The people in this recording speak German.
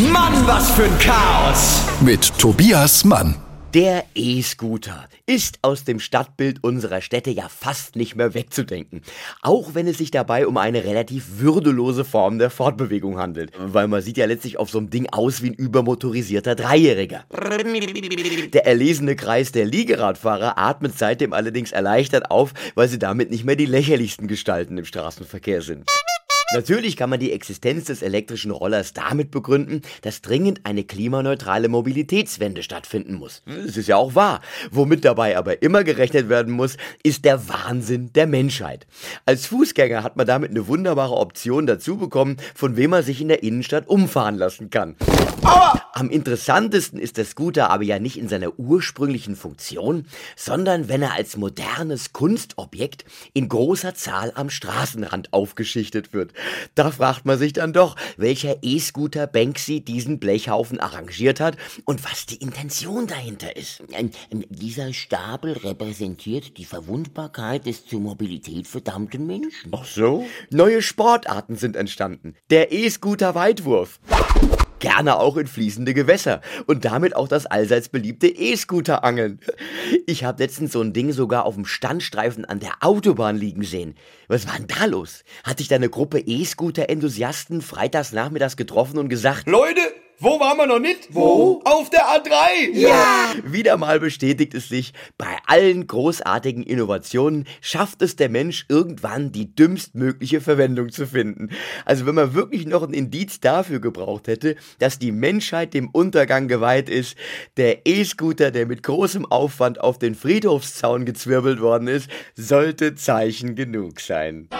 Mann, was für ein Chaos! Mit Tobias Mann. Der E-Scooter ist aus dem Stadtbild unserer Städte ja fast nicht mehr wegzudenken. Auch wenn es sich dabei um eine relativ würdelose Form der Fortbewegung handelt. Weil man sieht ja letztlich auf so einem Ding aus wie ein übermotorisierter Dreijähriger. Der erlesene Kreis der Liegeradfahrer atmet seitdem allerdings erleichtert auf, weil sie damit nicht mehr die lächerlichsten Gestalten im Straßenverkehr sind. Natürlich kann man die Existenz des elektrischen Rollers damit begründen, dass dringend eine klimaneutrale Mobilitätswende stattfinden muss. Es ist ja auch wahr. Womit dabei aber immer gerechnet werden muss, ist der Wahnsinn der Menschheit. Als Fußgänger hat man damit eine wunderbare Option dazu bekommen, von wem man sich in der Innenstadt umfahren lassen kann. Aua! Am interessantesten ist der Scooter aber ja nicht in seiner ursprünglichen Funktion, sondern wenn er als modernes Kunstobjekt in großer Zahl am Straßenrand aufgeschichtet wird. Da fragt man sich dann doch, welcher E-Scooter Banksy diesen Blechhaufen arrangiert hat und was die Intention dahinter ist. Ähm, ähm, dieser Stapel repräsentiert die Verwundbarkeit des zur Mobilität verdammten Menschen. Ach so? Neue Sportarten sind entstanden. Der E-Scooter Weitwurf gerne auch in fließende Gewässer und damit auch das allseits beliebte E-Scooter angeln. Ich habe letztens so ein Ding sogar auf dem Standstreifen an der Autobahn liegen sehen. Was war denn da los? Hat sich da eine Gruppe E-Scooter-Enthusiasten freitags nachmittags getroffen und gesagt, Leute, wo waren wir noch nicht? Wo? Auf der A3! Ja! Wieder mal bestätigt es sich, bei allen großartigen Innovationen schafft es der Mensch irgendwann die dümmstmögliche Verwendung zu finden. Also wenn man wirklich noch ein Indiz dafür gebraucht hätte, dass die Menschheit dem Untergang geweiht ist, der E-Scooter, der mit großem Aufwand auf den Friedhofszaun gezwirbelt worden ist, sollte Zeichen genug sein.